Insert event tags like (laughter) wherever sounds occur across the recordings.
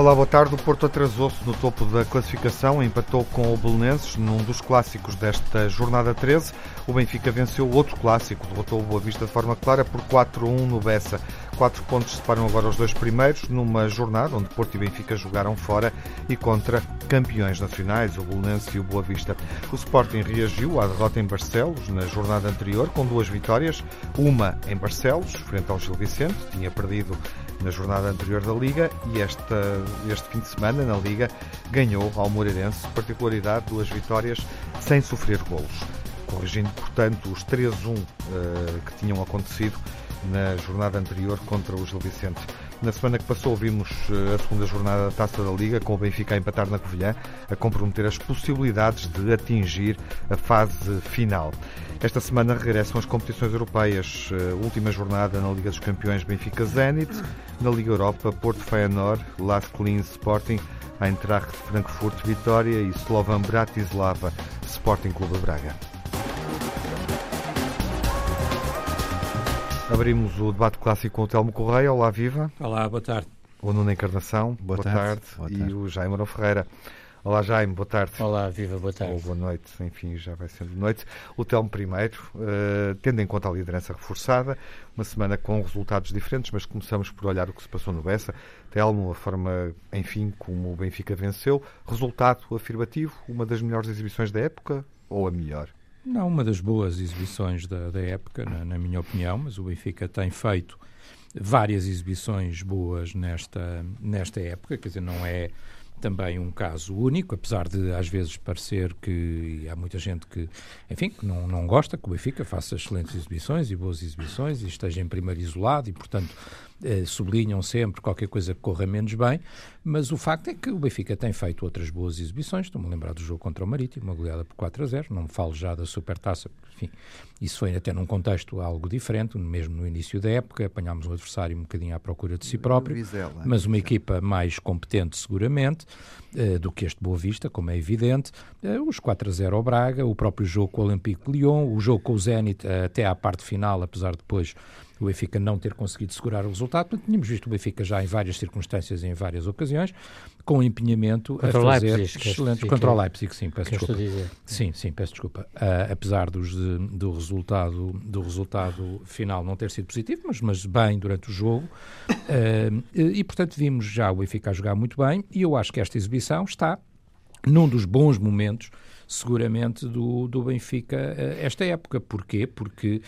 Olá, boa tarde. O Porto atrasou-se no topo da classificação, empatou com o Belenenses num dos clássicos desta jornada 13. O Benfica venceu outro clássico, derrotou o Boa Vista de forma clara por 4-1 no Bessa. Quatro pontos separam agora os dois primeiros, numa jornada onde Porto e Benfica jogaram fora e contra campeões nacionais, o Belenenses e o Boa Vista. O Sporting reagiu à derrota em Barcelos na jornada anterior com duas vitórias, uma em Barcelos, frente ao Gil Vicente, tinha perdido na jornada anterior da Liga e esta, este fim de semana na Liga ganhou ao Moreirense, particularidade, duas vitórias sem sofrer golos, corrigindo, portanto, os 3-1 uh, eh, que tinham acontecido na jornada anterior contra o Gil Vicente. Na semana que passou vimos eh, a segunda jornada da Taça da Liga, com o Benfica a empatar na Covilhã, a comprometer as possibilidades de atingir a fase final. Esta semana regressam as competições europeias. Eh, última jornada na Liga dos Campeões Benfica Zenit, na Liga Europa Porto Feyenoord, Las Collins Sporting, Eintracht Frankfurt Vitória e Slovan Bratislava Sporting Clube Braga. Abrimos o debate clássico com o Telmo Correia. Olá, viva. Olá, boa tarde. O Nuno Encarnação. Boa, boa tarde. tarde. Boa tarde. E o Jaime Mourão Ferreira. Olá, Jaime, boa tarde. Olá, viva, boa tarde. Ou boa noite, enfim, já vai sendo noite. O Telmo primeiro, uh, tendo em conta a liderança reforçada, uma semana com resultados diferentes, mas começamos por olhar o que se passou no Bessa. Telmo, a forma, enfim, como o Benfica venceu. Resultado afirmativo, uma das melhores exibições da época ou a melhor? Não, uma das boas exibições da, da época, na, na, minha opinião, mas o Benfica tem feito várias exibições boas nesta, nesta época, quer dizer, não é também um caso único, apesar de às vezes parecer que há muita gente que, enfim, que não, não gosta que o Benfica faça excelentes exibições e boas exibições e esteja em primeiro isolado e, portanto, eh, sublinham sempre qualquer coisa que corra menos bem, mas o facto é que o Benfica tem feito outras boas exibições. Estou-me a lembrar do jogo contra o Marítimo, uma goleada por 4 a 0. Não me falo já da Supertaça, enfim, isso foi até num contexto algo diferente, mesmo no início da época. Apanhámos um adversário um bocadinho à procura de si próprio, Vizela, mas uma equipa mais competente, seguramente, eh, do que este Boa Vista, como é evidente. Eh, os 4 a 0 ao Braga, o próprio jogo com o Olympique de Lyon, o jogo com o Zenit até à parte final, apesar de depois o Benfica não ter conseguido segurar o resultado. tínhamos visto o Benfica já em várias circunstâncias e em várias ocasiões, com empenhamento contra a fazer Leipzig, excelentes... Contra o Leipzig, sim, peço desculpa. Sim, sim, peço desculpa. Uh, apesar dos, do, resultado, do resultado final não ter sido positivo, mas, mas bem durante o jogo. Uh, e, portanto, vimos já o Benfica a jogar muito bem e eu acho que esta exibição está num dos bons momentos seguramente do, do Benfica eh, esta época. Porquê? Porque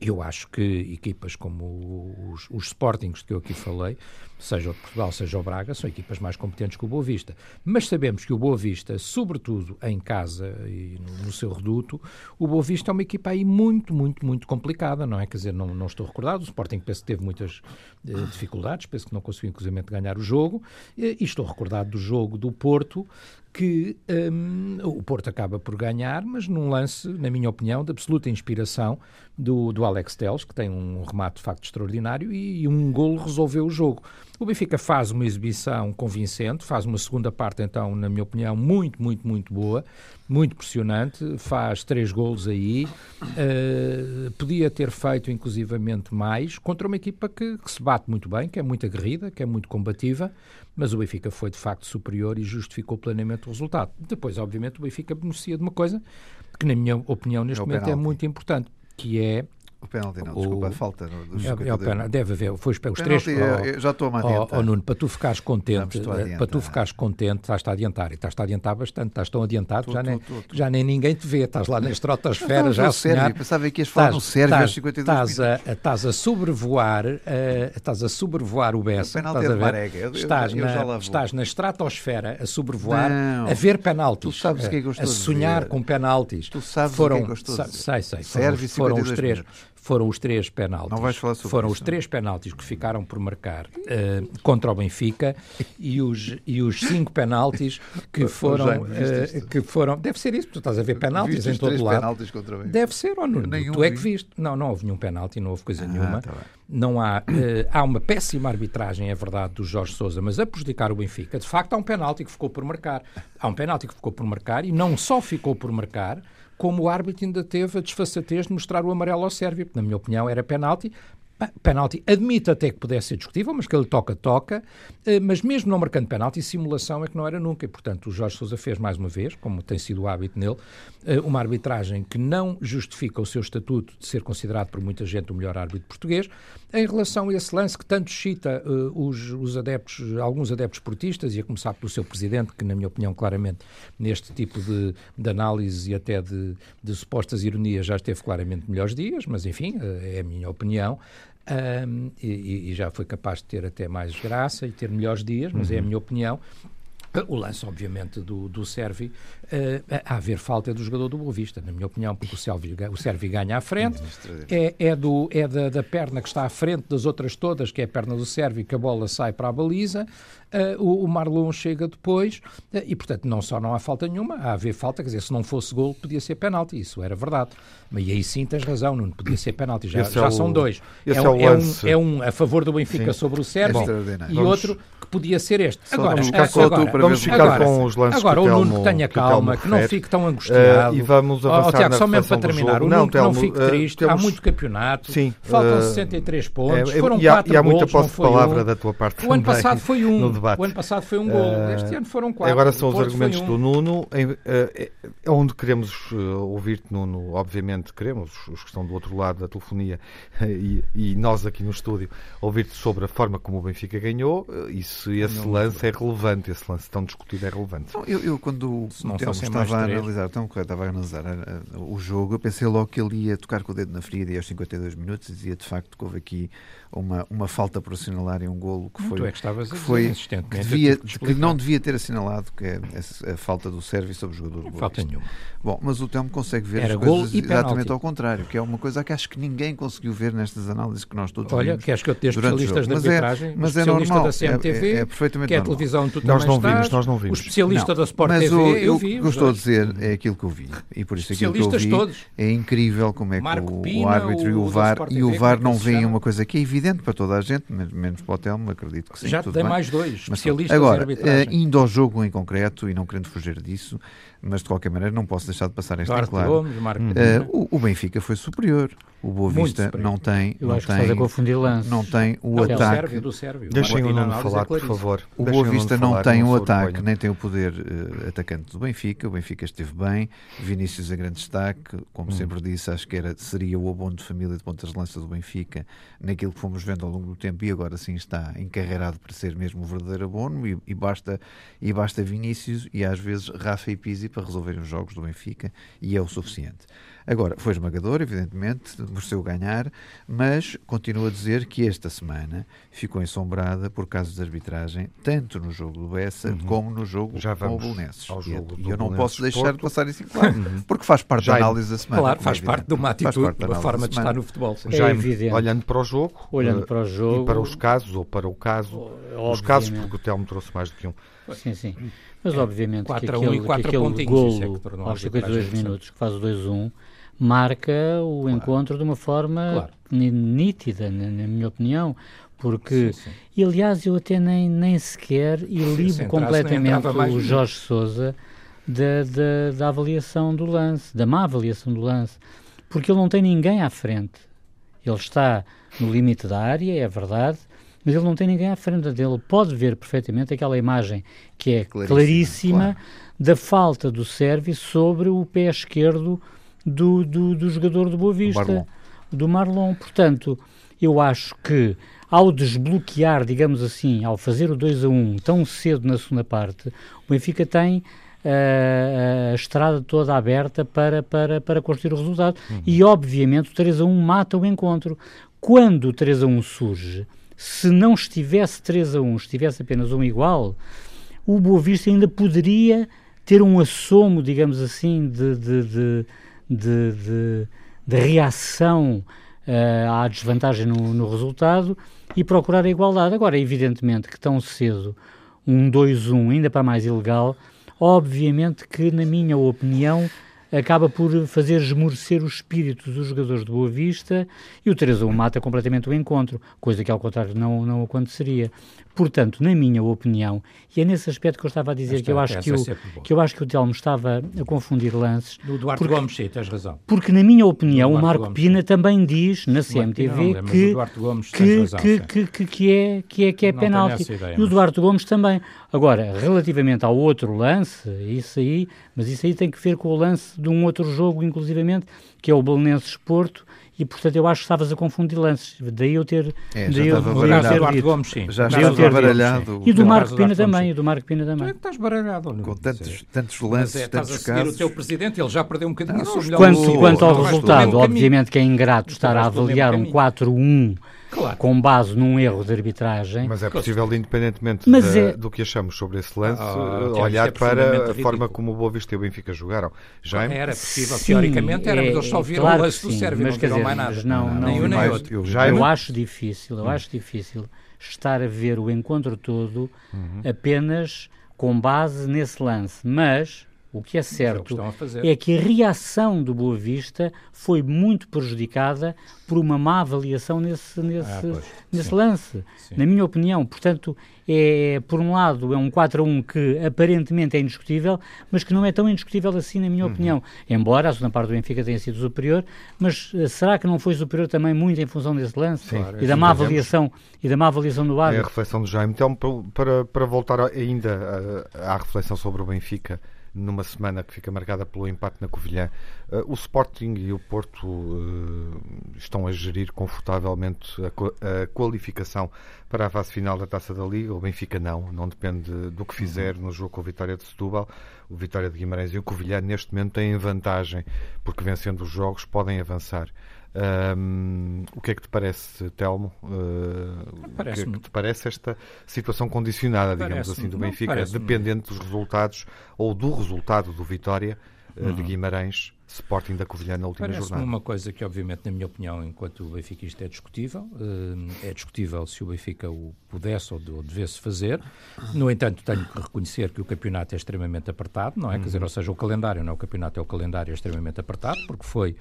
eu acho que equipas como os, os Sportings que eu aqui falei, seja o de Portugal, seja o Braga, são equipas mais competentes que o Boa Vista. Mas sabemos que o Boa Vista, sobretudo em casa e no, no seu reduto, o Boa Vista é uma equipa aí muito, muito, muito complicada, não é? Quer dizer, não, não estou recordado, o Sporting penso que teve muitas eh, dificuldades, penso que não conseguiu inclusive ganhar o jogo, e, e estou recordado do jogo do Porto, que um, o Porto acaba por ganhar, mas num lance, na minha opinião, de absoluta inspiração do, do Alex Teles, que tem um remate de facto extraordinário, e, e um golo resolveu o jogo. O Benfica faz uma exibição convincente, faz uma segunda parte, então, na minha opinião, muito, muito, muito boa, muito pressionante, faz três golos aí, uh, podia ter feito inclusivamente mais, contra uma equipa que, que, se bate muito bem, que é muito aguerrida, que é muito combativa, mas o Benfica foi de facto superior e justificou plenamente o resultado. Depois, obviamente, o Benfica beneficia de uma coisa que, na minha opinião, neste é momento é penalti. é muito importante, que é o penalti não, o... desculpa, a falta do é, é o penalti, deve haver, foi os, os três. Oh, já estou a oh, oh, Nuno, para tu ficares contente, para tu ficares contente, estás-te a adiantar, e estás-te a adiantar bastante, estás tão adiantado que já, nem, já nem ninguém te vê, estás lá na (laughs) estratosfera, já a sonhar. Pensava que ias falar no Sérvio estás, 52 estás a, estás a sobrevoar, uh, estás a sobrevoar o Bessa, estás a ver? Eu, estás, eu, eu na, estás na estratosfera a sobrevoar, não. a ver penaltis, tu sabes o que é a sonhar com penaltis. Tu sabes foram, o que é a dizer. Sei, sei, foram os três foram os três penaltis. Não vais falar sobre Foram isso, os três penaltis que ficaram por marcar uh, contra o Benfica e os, e os cinco penaltis que (laughs) foram, uh, que foram. Deve ser isso, tu estás a ver penaltis em todo lado. Penaltis contra o Benfica. Deve ser, ou não? Nenhum tu é que viste. Não, não houve nenhum penalti, não houve coisa ah, nenhuma. Tá não há, uh, há uma péssima arbitragem, é verdade, do Jorge Sousa, mas a prejudicar o Benfica, de facto há um penalti que ficou por marcar. Há um penalti que ficou por marcar e não só ficou por marcar, como o árbitro ainda teve a desfaçatez de mostrar o amarelo ao Sérvio, na minha opinião era penalti, Penalti, admite até que pudesse ser discutível, mas que ele toca, toca, eh, mas mesmo não marcando penalti, simulação é que não era nunca, e portanto o Jorge Sousa fez mais uma vez, como tem sido o hábito nele, eh, uma arbitragem que não justifica o seu estatuto de ser considerado por muita gente o melhor árbitro português, em relação a esse lance que tanto cita uh, os, os, adeptos, alguns adeptos portistas, e a começar pelo seu presidente, que na minha opinião claramente neste tipo de, de análise e até de, de supostas ironias já esteve claramente melhores dias, mas enfim, é a minha opinião um, e, e, já foi capaz de ter até mais graça e ter melhores dias, mas uhum. é a uhum. minha opinião. O lance, obviamente, do, do Servi, uh, a haver falta do jogador do Boa Vista, na minha opinião, porque o Servi, o Servi ganha à frente, é, é, do, é da, da, perna que está à frente das outras todas, que é a perna do Servi, que a bola sai para a baliza, uh, o, o, Marlon chega depois, uh, e portanto não só não há falta nenhuma, há a haver falta, quer dizer, se não fosse gol podia ser penalti, isso era verdade. Mas aí sim tens razão, não podia ser penalti, já, já é o, são dois. É, é, um, é, um, é, um, a favor do Benfica sim. sobre o Servi e vamos, outro que podia ser este. Agora, vamos ficar, com, agora, vamos ficar agora, com os lances Agora, o Nuno que tenha calma, que não fique tão angustiado. Uh, e vamos avançar oh, Tiago, só mesmo para terminar, o Nuno que não fique triste, há muito campeonato, faltam 63 pontos, foram 4 E muita posse de palavra da tua parte O ano passado foi um, o ano passado foi um gol, este ano foram 4. Agora são os argumentos do Nuno, é onde queremos ouvir-te, Nuno, obviamente queremos, os que estão do outro lado da telefonia e nós aqui no estúdio, ouvir-te sobre a forma como o Benfica ganhou e se esse lance é relevante, esse lance tão discutido é relevante. eu, eu, quando o Telmo estava a analisar, então, estava a analisar o jogo, eu pensei logo que ele ia tocar com o dedo na ferida e aos 52 minutos dizia de facto que houve aqui uma, uma falta por assinalar e um golo que foi, é que, que foi que, devia, que não devia ter assinalado, que é a, falta do serviço sobre o jogador do Falta nenhuma. Bom, mas o Telmo consegue ver Era as coisas exatamente ao contrário, que é uma coisa que acho que ninguém conseguiu ver nestas análises que nós todos Olha, queres que eu tenha especialistas de arbitragem, mas é, mas é normal, da CMTV, é, é, é perfeitamente que é a televisão tu nós não estás, vimos, nós não vimos. o especialista não, da Sport mas TV, o, eu vi. O que estou a dizer é aquilo que eu vi, e por isso aquilo que eu vi todos. é incrível como é que o, Pina, o árbitro e o VAR, e o VAR não veem uma coisa que é evidente para toda a gente, menos para o Telmo, acredito que sim. Já tem mais dois especialistas Agora. Uh, indo ao jogo em concreto, e não querendo fugir disso, mas de qualquer maneira não posso deixar de passar esta Duarte claro. Gomes, uh, o, o, Benfica foi superior. O Boa Vista não tem, Eu não tem, confundir não tem o não, ataque. Do Sérvio, Deixem o Nuno falar, por favor. O Boa Vista não tem o ataque, nem tem o poder uh, atacante do Benfica. O Benfica esteve bem. Vinícius é grande destaque, como hum. sempre disse, acho que era, seria o abono de família de pontas de lança do Benfica, naquilo que fomos vendo ao longo do tempo e agora sim está encarreirado para ser mesmo o verdadeiro abono e, e basta e basta Vinícius e às vezes Rafa e Pizzi para resolverem os jogos do Benfica e é o suficiente. Agora, foi esmagador, evidentemente, mereceu ganhar, mas continuo a dizer que esta semana ficou ensombrada por casos de arbitragem, tanto no jogo do Bessa uhum. como no jogo Já com o Belenenses. E eu não posso deixar Porto. de passar isso em claro, uhum. porque faz parte Já da análise da semana. Claro, faz parte de uma atitude, de uma forma de estar no futebol. Sim. Já é evidente. Olhando para o jogo, olhando uh, para o jogo e para os casos, ou para o caso, Obviamente. os casos, porque o Telmo trouxe mais do que um. Sim, sim. Mas obviamente que aquele, que aquele golo é aos 52 minutos que faz o 2-1 marca o claro. encontro de uma forma claro. nítida, na, na, minha opinião, porque, sim, sim. e aliás, eu até nem, nem sequer ilibo completamente o Jorge Souza da, da, da avaliação do lance, da má avaliação do lance, porque ele não tem ninguém à frente. Ele está no limite da área, é verdade, mas ele não tem ninguém à frente dele. Pode ver perfeitamente aquela imagem que é claríssima, claríssima claro. da falta do serviço sobre o pé esquerdo do, do, do jogador do Boa Vista, Marlon. do Marlon. Portanto, eu acho que ao desbloquear, digamos assim, ao fazer o 2 a 1 tão cedo na segunda parte, o Benfica tem uh, a estrada toda aberta para, para, para construir o resultado. Uhum. E, obviamente, o 3 a 1 mata o encontro. Quando o 3 a 1 surge, se não estivesse 3 a 1, estivesse apenas um igual, o Boa Vista ainda poderia ter um assomo, digamos assim, de, de, de de, reação uh, à desvantagem no, no, resultado e procurar a igualdade. Agora, evidentemente que tão cedo um 2-1, ainda para mais ilegal, obviamente que, na minha opinião, acaba por fazer esmorecer o espírito dos jogadores de Boa Vista e o 3-1 mata completamente o encontro, coisa que ao contrário não, não aconteceria. Portanto, na minha opinião, e é nesse aspecto que eu estava a dizer que eu, acho que, o, que eu acho que o Telmo estava a confundir lances. Do Duarte porque, Gomes, sim, tens razão. Porque, na minha opinião, o Marco Gomes, Pina sim. também diz na CMTV que, Gomes, que, razão, que, que, que, que, é, que é, que é penalti. Ideia, e o Duarte Gomes também. Agora, relativamente ao outro lance, isso aí, mas isso aí tem que ver com o lance de um outro jogo, inclusivamente, que é o Belenenses Porto, e portanto eu acho que estavas a confundir lances. Daí eu ter. É, já estava baralhado. Gomes, sim. Já estava baralhado. E do Marco Pina também. E do Marco Pina também. Tu é que estás baralhado. Com tantos, tantos lances, é, tantos estás a seguir o teu presidente, ele já perdeu um bocadinho não, o quanto, quanto ao resultado, obviamente que é ingrato estar a avaliar um 4-1 claro. com base num erro de arbitragem. Mas é possível, independentemente de, é... do que achamos sobre esse lance, ah, olhar é para a forma como o Boa Vista e o Benfica jogaram. Já é... Era possível, sim, teoricamente era, mas eles só viram claro o lance do Sérvio, mas, não viram dizer, mais nada. Não, não, nem um nem outro. Eu, já eu acho difícil, eu hum. acho difícil estar a ver o encontro todo uhum. apenas com base nesse lance, mas o que é certo é, é que a reação do Boa Vista foi muito prejudicada por uma má avaliação nesse, nesse, ah, pois, nesse sim. lance, sim. na minha opinião. Portanto, é, por um lado, é um 4 a 1 que aparentemente é indiscutível, mas que não é tão indiscutível assim, na minha uhum. opinião. Embora a segunda parte do Benfica tenha sido superior, mas uh, será que não foi superior também muito em função desse lance? Claro, e, da má avaliação, e da má avaliação do árbitro? É a reflexão do Jaime. Então, para, para voltar ainda à reflexão sobre o Benfica, numa semana que fica marcada pelo empate na Covilhã. Uh, o Sporting e o Porto uh, estão a gerir confortavelmente a, a, qualificação para a fase final da Taça da Liga. O Benfica não, não depende do que fizer no jogo com a Vitória de Setúbal. O Vitória de Guimarães e o Covilhã neste momento têm vantagem, porque vencendo os jogos podem avançar. Um, o que é que te parece, Telmo? Uh, o que é que te parece esta situação condicionada, digamos assim, do Benfica, dependente dos resultados ou do resultado do Vitória uhum. de Guimarães, Sporting da Covilhã na última parece jornada? uma coisa que, obviamente, na minha opinião, enquanto o Benfica isto é discutível, uh, é discutível se o Benfica o pudesse ou devesse fazer. No entanto, tenho que reconhecer que o campeonato é extremamente apertado, não é? Uhum. Quer dizer, ou seja, o calendário, não é o campeonato, é o calendário é extremamente apertado, porque foi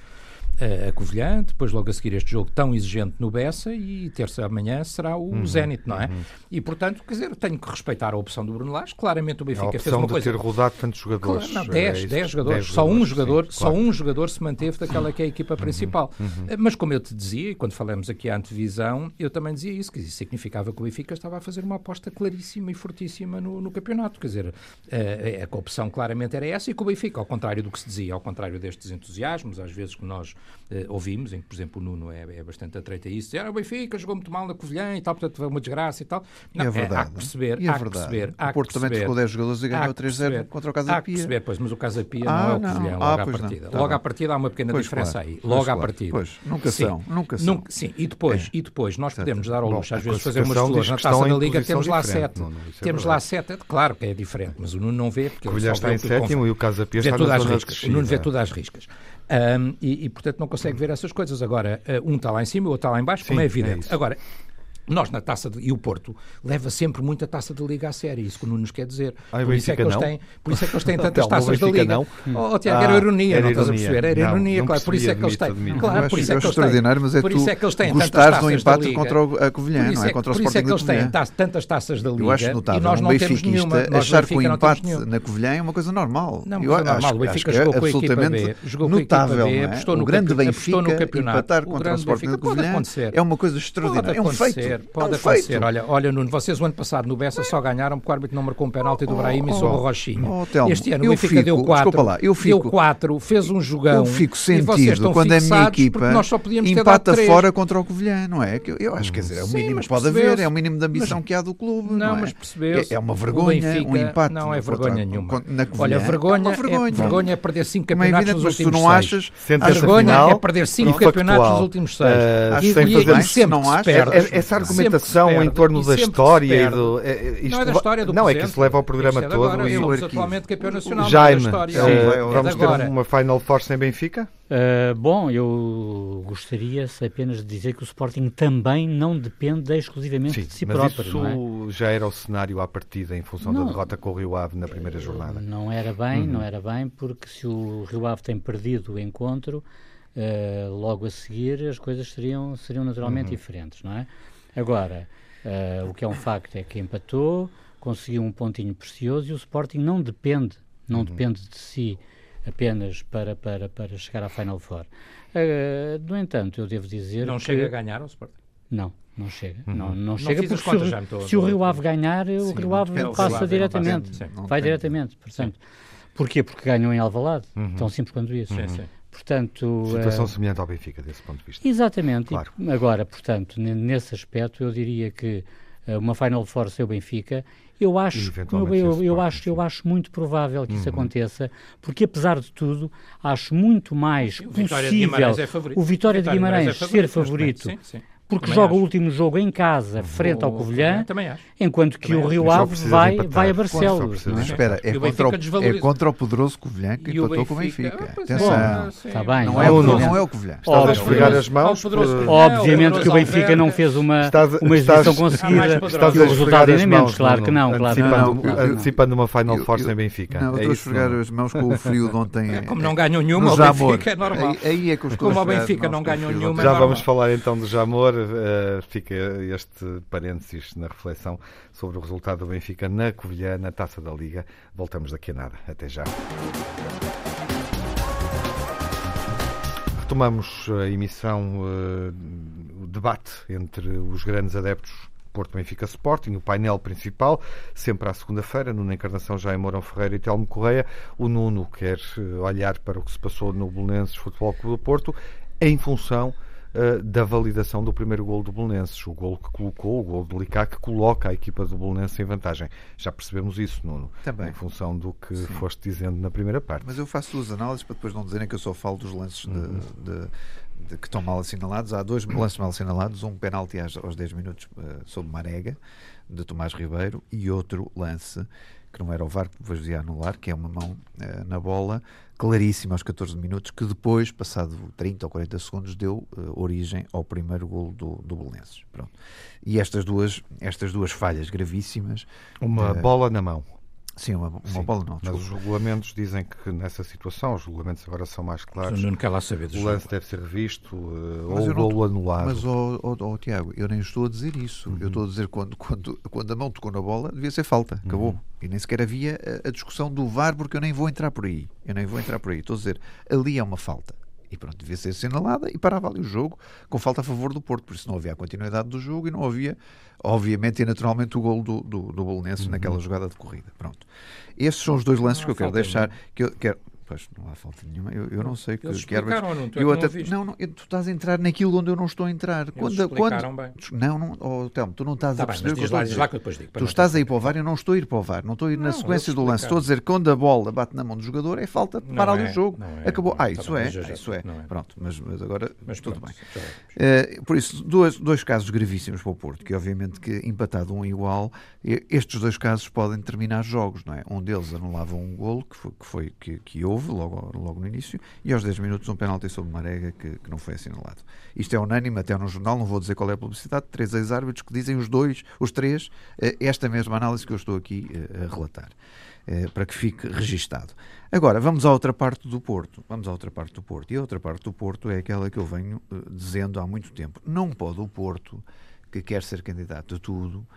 a Covilhã, depois logo a seguir este jogo tão exigente no Bessa e terça amanhã será o uhum, Zenit, não é? Uhum. E portanto, quer dizer, tenho que respeitar a opção do Bruno Lage. Claramente o Benfica a fez uma de coisa. ter rodado tantos jogadores. Claro, não, 10, é 10 jogadores. 10 só um jogador, sim, só um jogador se manteve daquela que é a equipa uhum, principal. Uhum. Mas como eu te dizia, e quando falamos aqui à antevisão, eu também dizia isso, que isso significava que o Benfica estava a fazer uma aposta claríssima e fortíssima no, no campeonato. Quer dizer, a, a, a opção claramente era essa e que o Benfica, ao contrário do que se dizia, ao contrário destes entusiasmos, às vezes que nós uh, ouvimos, em que, por exemplo, o Nuno é, é bastante atreito a isso, dizer, ah, o Benfica jogou muito mal na Covilhã e tal, portanto foi uma desgraça e tal. Não, é verdade. É, há que perceber, é há verdade. perceber. Há o Porto também trocou 10 jogadores e ganhou 3-0 contra o Casa Pia. Há que perceber, pois, mas o Casa Pia ah, não é o Covilhã, logo ah, à partida. Tá logo à partida há uma pequena pois diferença claro. aí. Logo à partida. Pois, nunca são, nunca são. sim, e depois, é. e depois nós podemos dar ao luxo, às vezes, fazer umas flores na taça da Liga, temos lá 7. É temos lá 7, claro que é diferente, mas o Nuno não vê, porque ele está em sétimo e o Casa Pia está nas riscas. O Nuno vê tudo às riscas. Um, e, e, portanto, não consegue ver essas coisas. Agora, uh, um está lá em cima, o outro está lá em baixo, Sim, como é evidente. É Agora, nós, na taça de, e o Porto, leva sempre muita taça de Liga a sério, isso que o Nuno nos quer dizer. Ah, por, isso é que eles têm, por isso é que eles têm (laughs) tantas taças da Liga. Não. Oh, Tiago, era ah, ironia, era não estás a perceber? Era não, ironia, claro. Por isso é que eles têm. Claro, por isso é que eles têm. Mas é por isso é que eles têm gostares do empate contra a Covilhã, não é? Contra o Sporting Por isso é que eles têm tantas taças da Liga Eu acho notável, e nós não temos nenhuma. achar que o empate na Covilhã é uma coisa normal. Não, é normal. O Benfica jogou com a equipa B, jogou com a equipa B, apostou no campeonato. contra o Sporting da Covilhã é uma coisa extraordinária. É um feito. Pode acontecer dizer, olha, olha, Nuno, vocês o ano passado no Bessa só ganharam porque o árbitro não marcou um penalti do Brahim oh, sobre o Rochinha. Oh, Telmo, este ano o Benfica deu 4, lá, eu fico, deu 4, fez um jogão. Eu fico sentido quando a minha equipa nós só podíamos empata fora contra o Covilhã, não é? Eu, eu acho que dizer, é o mínimo que pode haver, é o mínimo de ambição que há do clube. Não, não é? mas percebeu é, é uma vergonha, um empate. Não é vergonha nenhuma. Olha, vergonha, é, vergonha é perder 5 campeonatos nos últimos 6. não achas? A vergonha é perder 5 campeonatos nos últimos 6. E sempre se perde. Essa argumentação em torno da história e do. É, é, isto não é da história do Não, presente, é que isso leva ao programa é todo. E somos atualmente campeão nacional Jaime, da história. Uh, vamos ter uma Final Force em Benfica? Uh, bom, eu gostaria apenas de dizer que o Sporting também não depende exclusivamente Sim, de si mas próprio. Isso é? já era o cenário à partida em função não, da derrota com o Rio Ave na primeira jornada. Não era bem, uhum. não era bem, porque se o Rio Ave tem perdido o encontro, uh, logo a seguir as coisas seriam, seriam naturalmente uhum. diferentes, não é? Agora, Uh, o que é um facto é que empatou, conseguiu um pontinho precioso e o Sporting não depende, não uhum. depende de si apenas para, para, para chegar à Final Four. Uh, no entanto, eu devo dizer Não que... chega a ganhar ao Sporting? Não, não chega. Uhum. Não, não, não chega porque se, o, se o Rio Ave ganhar, sim, o Rio Ave passa Ave diretamente. vai diretamente, portanto. Sim. Porquê? Porque ganham em Alvalade. Uhum. Tão simples quanto isso. Sim, sim. Portanto, Situação uh, semelhante ao Benfica, desse ponto de vista. Exatamente. Claro. E, agora, portanto, nesse aspecto, eu diria que uh, uma Final Four sem o Benfica, eu acho, eu, eu, eu acho, eu acho muito provável que uhum. isso aconteça, porque apesar de tudo, acho muito mais o possível Vitória de Guimarães é favorito. o Vitória, Vitória de Guimarães, é favorito, ser favorito. Sim, sim porque também joga acho. o último jogo em casa, frente ao Covilhã, enquanto que também o Rio Ave vai, vai a Barcelos. É? Espera, é contra, o, é contra o poderoso Covilhã que empatou com o Benfica. Atenção, está bem. Não é, o, não é o Covilhã. Estás a esfregar as mãos. Obviamente que o Benfica não fez uma, uma exibição conseguida e o resultado ainda menos, claro que não. Antecipando uma Final Four sem Benfica. Não, estou a esfregar as mãos com o frio de ontem. (laughs) Como não ganham nenhuma, o Benfica é normal. É Como o Benfica não ganham nenhuma, Já vamos falar então do Jamor uh, fica este parênteses na reflexão sobre o resultado do Benfica na Covilhã, na Taça da Liga. Voltamos daqui a nada. Até já. Retomamos a emissão, uh, o debate entre os grandes adeptos Porto Benfica Sporting, o painel principal, sempre à segunda-feira, Nuno Encarnação, Jaime Mourão Ferreira e Telmo Correia. O Nuno quer eh, olhar para o que se passou no Belenenses Futebol Clube do Porto em função uh, da validação do primeiro gol do Bolonenses. O gol que colocou, o gol do Licá, que coloca a equipa do Bolonenses em vantagem. Já percebemos isso, Nuno, Também. em função do que Sim. foste dizendo na primeira parte. Mas eu faço duas análises para depois não dizerem que eu só falo dos lances uhum. de, de que estão mal assinalados. Há dois lances mal assinalados, um penalti aos 10 minutos uh, sobre Marega, de Tomás Ribeiro, e outro lance que não era o VAR que depois ia anular, que é uma mão uh, na bola, claríssima aos 14 minutos, que depois, passado 30 ou 40 segundos, deu uh, origem ao primeiro golo do, do Belenenses. Pronto. E estas duas, estas duas falhas gravíssimas... Uma uh, bola na mão. Sim, uma, uma Sim, bola não. Mas os regulamentos dizem que nessa situação, os regulamentos agora são mais claros. Não quer lá saber O lance deve ser revisto uh, ou o golo anulado. Mas, oh, oh, oh, Tiago, eu nem estou a dizer isso. Uhum. Eu estou a dizer quando, quando, quando a mão tocou na bola, devia ser falta. Acabou. Uhum. E nem sequer havia a, a discussão do VAR, porque eu nem vou entrar por aí. Eu nem vou entrar por aí. Estou a dizer, ali é uma falta. E pronto, devia ser assinalada e parava ali o jogo com falta a favor do Porto. Por isso não havia a continuidade do jogo e não havia, obviamente e naturalmente, o gol do, do, do Bolonenses uhum. naquela jogada de corrida. Pronto. Esses são os dois lances que eu quero deixar. Que eu quero, Pois, não há falta nenhuma. Eu, eu não sei que, Eles que árbitros. Não, tu é eu até, não, não, tu estás a entrar naquilo onde eu não estou a entrar. Eles quando, quando, bem. Não, não, oh, Telmo, tu não estás tá a perceber o que eu estou a dizer. Tu estás a ir para o VAR e eu não estou a ir para o VAR. Não estou a ir na sequência do lance. Estou a dizer que quando a bola bate na mão do jogador é falta, para ali o é, jogo. É, Acabou. Ah, isso tá é. Isso é. Pronto, mas, mas agora mas tudo bem. Uh, por isso, dois, dois casos gravíssimos para o Porto, que obviamente que empatado um igual, estes dois casos podem terminar jogos, não é? Um deles anulava um golo que foi que, que, que houve logo, logo no início, e aos 10 minutos um penalti sobre Marega que, que não foi assinalado. Isto é unânime, até no jornal, não vou dizer qual é a publicidade, três ex-árbitros que dizem os dois, os três, eh, esta mesma análise que eu estou aqui eh, a relatar. Eh, para que fique registado. Agora, vamos à outra parte do Porto. Vamos à outra parte do Porto. E a outra parte do Porto é aquela que eu venho dizendo há muito tempo. Não pode o Porto, que quer ser candidato a tudo,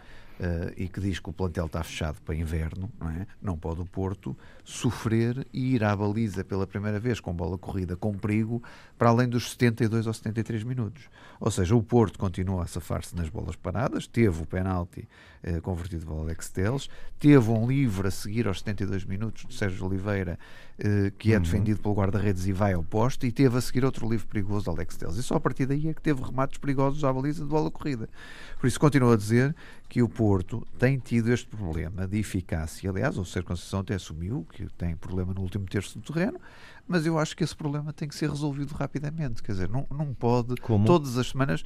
uh, e que diz que o plantel está fechado para inverno, não, é? não pode o Porto sofrer e ir à baliza pela primeira vez com bola corrida com perigo para além dos 72 ou 73 minutos. Ou seja, o Porto continua a safar-se nas bolas paradas, teve o penalti uh, convertido para o Alex Teles, teve um livre a seguir aos 72 minutos de Sérgio Oliveira, uh, que é uhum. defendido pelo guarda-redes e vai ao poste, e teve a seguir outro livre perigoso de Alex Teles. E só a partir daí é que teve remates perigosos à baliza de bola corrida. Por isso, continuo a dizer que o Porto tem tido este problema de eficácia. Aliás, o Sr. Conceição até assumiu que tem problema no último terço do terreno, mas eu acho que esse problema tem que ser resolvido rapidamente. Quer dizer, não, não pode Como? todas as semanas.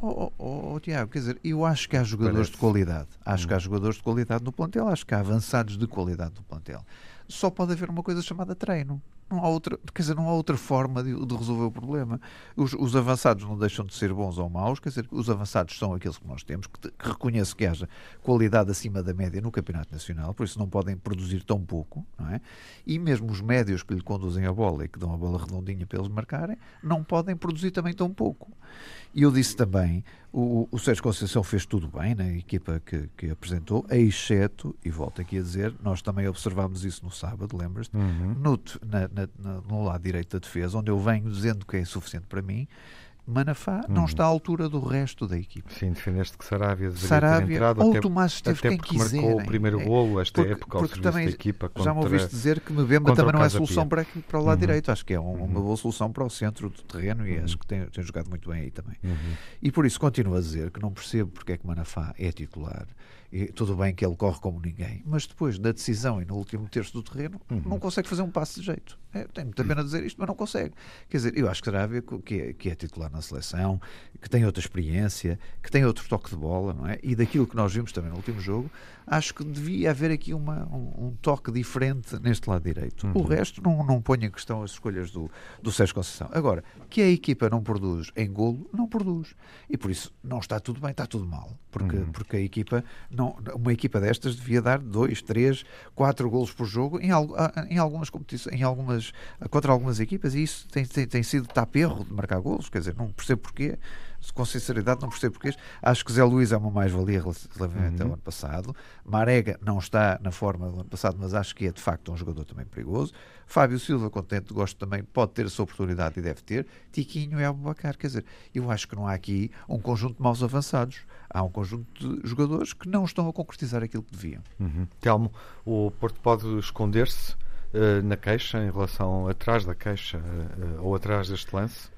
Oh, oh, oh, oh, Tiago, quer dizer, eu acho que há jogadores Parece. de qualidade. Acho hum. que há jogadores de qualidade no plantel, acho que há avançados de qualidade no plantel. Só pode haver uma coisa chamada treino. Não há outra, quer dizer, não há outra forma de, de resolver o problema. Os, os, avançados não deixam de ser bons ou maus, quer dizer, os avançados são aqueles que nós temos, que, que reconheço que haja qualidade acima da média no Campeonato Nacional, por isso não podem produzir tão pouco, não é? E mesmo os médios que lhe conduzem a bola e que dão a bola redondinha para eles marcarem, não podem produzir também tão pouco. E eu disse também, o, o Sérgio Conceição fez tudo bem na equipa que, que apresentou, exceto, e volto aqui a dizer, nós também observámos isso no sábado, lembras-te? Uhum. No, na, na, no lado direito da defesa, onde eu venho dizendo que é suficiente para mim, Manafá não uhum. está à altura do resto da equipe. Sim, defendeste que Sarávia deveria Sarávia, ter entrado ou até, Tomás Esteves, até quem porque quiser, marcou o primeiro é, golo esta porque, época ao porque também da equipa contra, Já me ouviste dizer que Mbemba também não é solução para, para o lado uhum. direito. Acho que é um, uma uhum. boa solução para o centro do terreno e uhum. acho que tem, tem jogado muito bem aí também. Uhum. E por isso continuo a dizer que não percebo porque é que Manafá é titular e tudo bem que ele corre como ninguém, mas depois da decisão e no último terço do terreno, uhum. não consegue fazer um passo de jeito. É, tenho muita pena dizer isto, mas não consegue. Quer dizer, eu acho que Sarabia, que é, que é titular na seleção, que tem outra experiência, que tem outro toque de bola, não é? E daquilo que nós vimos também no último jogo, acho que devia haver aqui uma, um, um toque diferente neste lado direito. Uhum. O resto não, não põe em questão as escolhas do, do Sérgio Conceição. Agora, que a equipa não produz em golo, não produz. E por isso não está tudo bem, está tudo mal. Porque, uhum. porque a equipa, não, uma equipa destas devia dar dois, três, quatro golos por jogo em, em algumas competições, em algumas, contra algumas equipas, e isso tem, tem, tem sido taperro de marcar golos, quer dizer, não percebo porquê com sinceridade, não percebo porquê. Acho que Zé Luís é uma mais-valia relativamente uhum. ao ano passado. Marega não está na forma do ano passado, mas acho que é de facto um jogador também perigoso. Fábio Silva, contente, gosto também, pode ter a sua oportunidade e deve ter. Tiquinho é Abubacar, quer dizer, eu acho que não há aqui um conjunto de maus avançados. Há um conjunto de jogadores que não estão a concretizar aquilo que deviam. Uhum. Telmo, o Porto pode esconder-se uh, na queixa em relação atrás da queixa uh, ou atrás deste lance?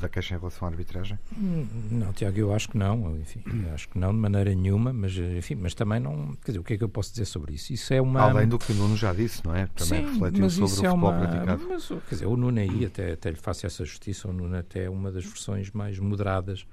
Da queixa em relação à arbitragem? Hum, não, Tiago, eu acho que não, enfim, acho que não de maneira nenhuma, mas enfim, mas também não, quer dizer, o que é que eu posso dizer sobre isso? Isso é uma além do que o Nuno já disse, não é? Também Sim, refletiu sobre o é futebol uma... praticado. Mas, quer dizer, o Nuno aí até, até lhe faço essa justiça, o Nuno até é uma das versões mais moderadas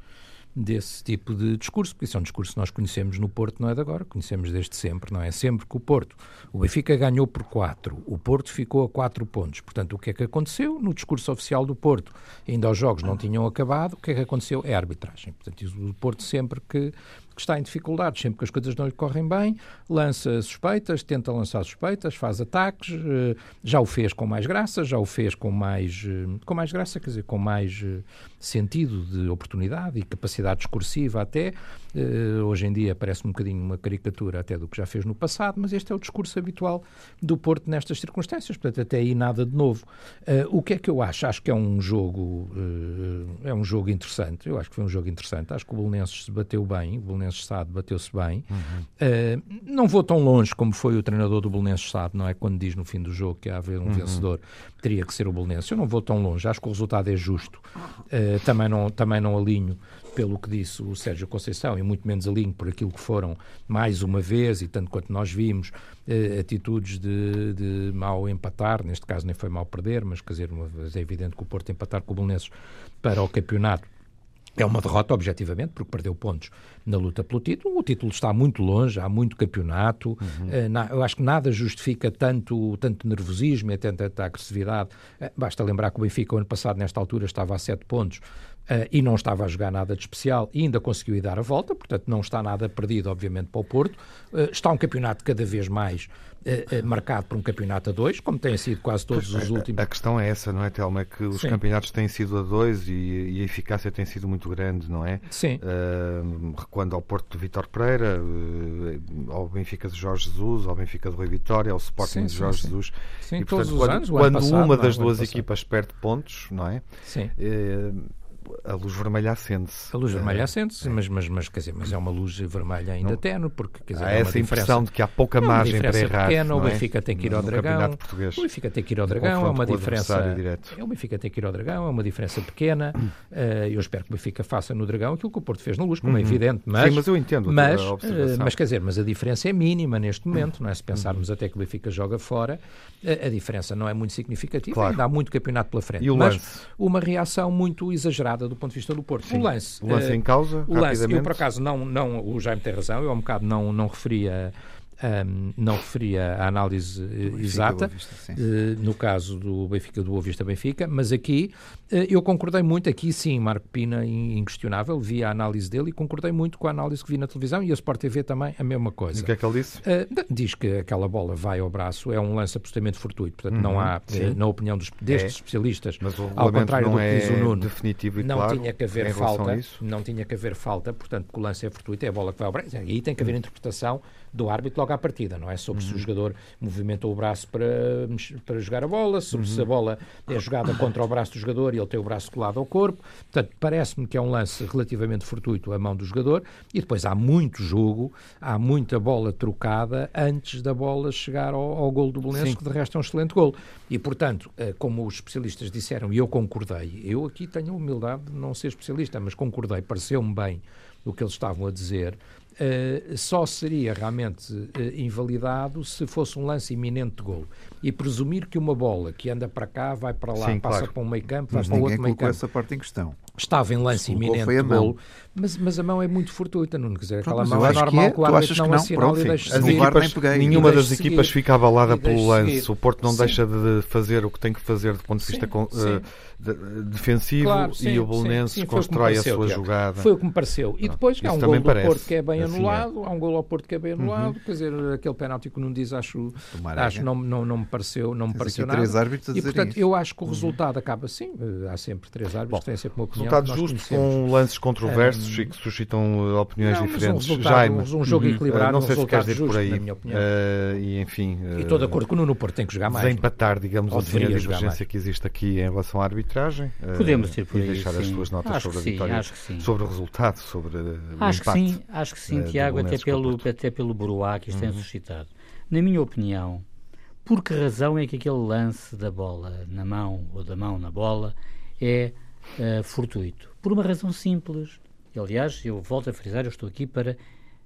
desse tipo de discurso, porque isso é um discurso que nós conhecemos no Porto, não é de agora, conhecemos desde sempre, não é? Sempre que o Porto, o Benfica ganhou por 4, o Porto ficou a 4 pontos. Portanto, o que é que aconteceu? No discurso oficial do Porto, ainda os jogos não tinham acabado, o que é que aconteceu? É a arbitragem. Portanto, o Porto sempre que que está em dificuldades, sempre que as coisas não lhe correm bem, lança suspeitas, tenta lançar suspeitas, faz ataques, eh, já o fez com mais graça, já o fez com mais, eh, com mais graça, quer dizer, com mais eh, sentido de oportunidade e capacidade discursiva até. Hoje em dia parece um bocadinho uma caricatura até do que já fez no passado, mas este é o discurso habitual do Porto nestas circunstâncias, portanto até aí nada de novo. O que é que eu acho? Acho que é um jogo é um jogo interessante, eu acho que foi um jogo interessante, acho que o Bolonenses se bateu bem, o Bolonenses Belenenses Sade bateu-se bem. Uhum. Uh, não vou tão longe como foi o treinador do Belenenses Sade, não é? Quando diz no fim do jogo que há haver um uhum. vencedor, teria que ser o Belenenses. Eu não vou tão longe, acho que o resultado é justo. Uh, também, não, também não alinho pelo que disse o Sérgio Conceição e muito menos alinho por aquilo que foram, mais uma vez, e tanto quanto nós vimos, uh, atitudes de, de mal empatar, neste caso nem foi mal perder, mas quer dizer, é evidente que o Porto empatar com o Belenenses para o campeonato é uma derrota, objetivamente, porque perdeu pontos na luta pelo título. O título está muito longe, há muito campeonato. Uhum. Uh, eu acho que nada justifica tanto, tanto nervosismo e tanta, tanta agressividade. Uh, basta lembrar que o Benfica, o ano passado, nesta altura, estava a sete pontos. Uh, e não estava a jogar nada de especial e ainda conseguiu ir dar a volta, portanto não está nada perdido, obviamente, para o Porto. está um campeonato cada vez mais uh, marcado por um campeonato a dois, como tem sido quase todos os últimos. A, questão é essa, não é, Telma? É que os Sim. campeonatos têm sido a dois e, e, a eficácia tem sido muito grande, não é? Sim. Uh, recuando ao Porto de Vitor Pereira, uh, ao Benfica de Jorge Jesus, ao Benfica de Rui Vitória, ao Sporting sim, de Jorge sim, Jesus. Sim, e, portanto, todos os quando, anos, quando passado, uma das duas equipas perde pontos, não é? Sim. Uh, a luz vermelha acende-se. A luz vermelha acende-se, é. mas, mas, mas, quer dizer, mas é uma luz vermelha ainda não. tenue, porque quer dizer, há é essa impressão de que há pouca margem para errar. Pequena, o é? Benfica tem que ir ao Dragão. O Benfica tem que ir ao Dragão, é uma diferença. É, o Benfica tem que ir ao Dragão, é uma diferença pequena. Uh, (coughs) eu espero que o Benfica faça no Dragão aquilo que o Porto fez na luz, como uhum. é evidente, mas. Sim, mas eu entendo mas, uh, mas quer dizer, mas a diferença é mínima neste momento, não é? Se pensarmos uhum. até que o Benfica joga fora, a, a diferença não é muito significativa, claro. ainda há muito campeonato pela frente. E o mas lance? uma reação muito exagerada do ponto de vista do Porto. Sim. O lance. O lance em causa, o lance, eu por acaso não, não, o Jaime tem razão, eu há um bocado não, não referia um, não referia a análise Benfica, exata, Vista, uh, no caso do Benfica do Boa Vista Benfica, mas aqui uh, eu concordei muito, aqui sim, Marco Pina, inquestionável, vi a análise dele e concordei muito com a análise que vi na televisão e a Sport TV também, a mesma coisa. E o que é que ele disse? Diz que aquela bola vai ao braço, é um lance absolutamente fortuito, portanto uhum, não há, na opinião dos, destes é, especialistas, ao contrário do que diz o é Nuno, definitivo e não claro tinha que haver falta, não tinha que haver falta, portanto, o lance é fortuito, é a bola que vai ao braço, e aí tem que haver uhum. interpretação do árbitro logo à partida, não é sobre uhum. se o uhum. jogador movimentou o braço para, para jogar a bola, sobre uhum. se a bola é jogada contra o braço do jogador e ele tem o braço colado ao corpo. Portanto, parece-me que é um lance relativamente fortuito a mão do jogador e depois há muito jogo, há muita bola trocada antes da bola chegar ao, ao gol do Belenenses, que de resto é um excelente gol. E, portanto, eh, como os especialistas disseram, e eu concordei, eu aqui tenho a humildade de não ser especialista, mas concordei, pareceu-me bem o que eles estavam a dizer, Uh, só seria realmente uh, invalidado se fosse um lance iminente de gol. E presumir que uma bola que anda para cá, vai para lá, Sim, passa claro. para um meio campo, vai Mas para outro meio campo. essa parte em questão estava em lance iminente de gol, mas, mas a mão é muito fortuita, não quer dizer, aquela mão é normal que, é, que o árbitro não, não assinala e deixa as equipas, Nenhuma das equipas fica abalada pelo lance, seguir. o Porto não sim. deixa de fazer o que tem que fazer do ponto de vista sim, sim. De, de, defensivo claro, e o Bolonense constrói a sua Tiago. jogada. Foi o que me pareceu. E depois há um gol do parece. Porto que é bem assim é. anulado, é. há um gol ao Porto que é bem uhum. anulado, uhum. quer dizer, aquele penalti que não diz, acho, acho não, não, não me pareceu, não me pareceu nada. Três árbitros e portanto, eu acho que o resultado acaba assim, há sempre três árbitros, têm sempre uma opinião. Resultado justo com lances controversos que suscitam uh, opiniões não, diferentes. Um Jaime, um jogo uhum. equilibrado, não sei um se queres ir por aí. Na minha opinião. Uh, e enfim. Uh, e estou de acordo com o Nuno Porto, tem que jogar mais. Desempatar, digamos assim, a divergência que existe aqui em relação à arbitragem. Uh, Podemos ir por aí. E deixar sim. as tuas notas acho sobre a sim, vitória, sobre o resultado, sobre acho o empate. Que sim, acho que sim, Tiago, até pelo, até pelo Buruá que isto uhum. tem suscitado. Na minha opinião, por que razão é que aquele lance da bola na mão ou da mão na bola é uh, fortuito? Por uma razão simples. Aliás, eu volto a frisar, eu estou aqui para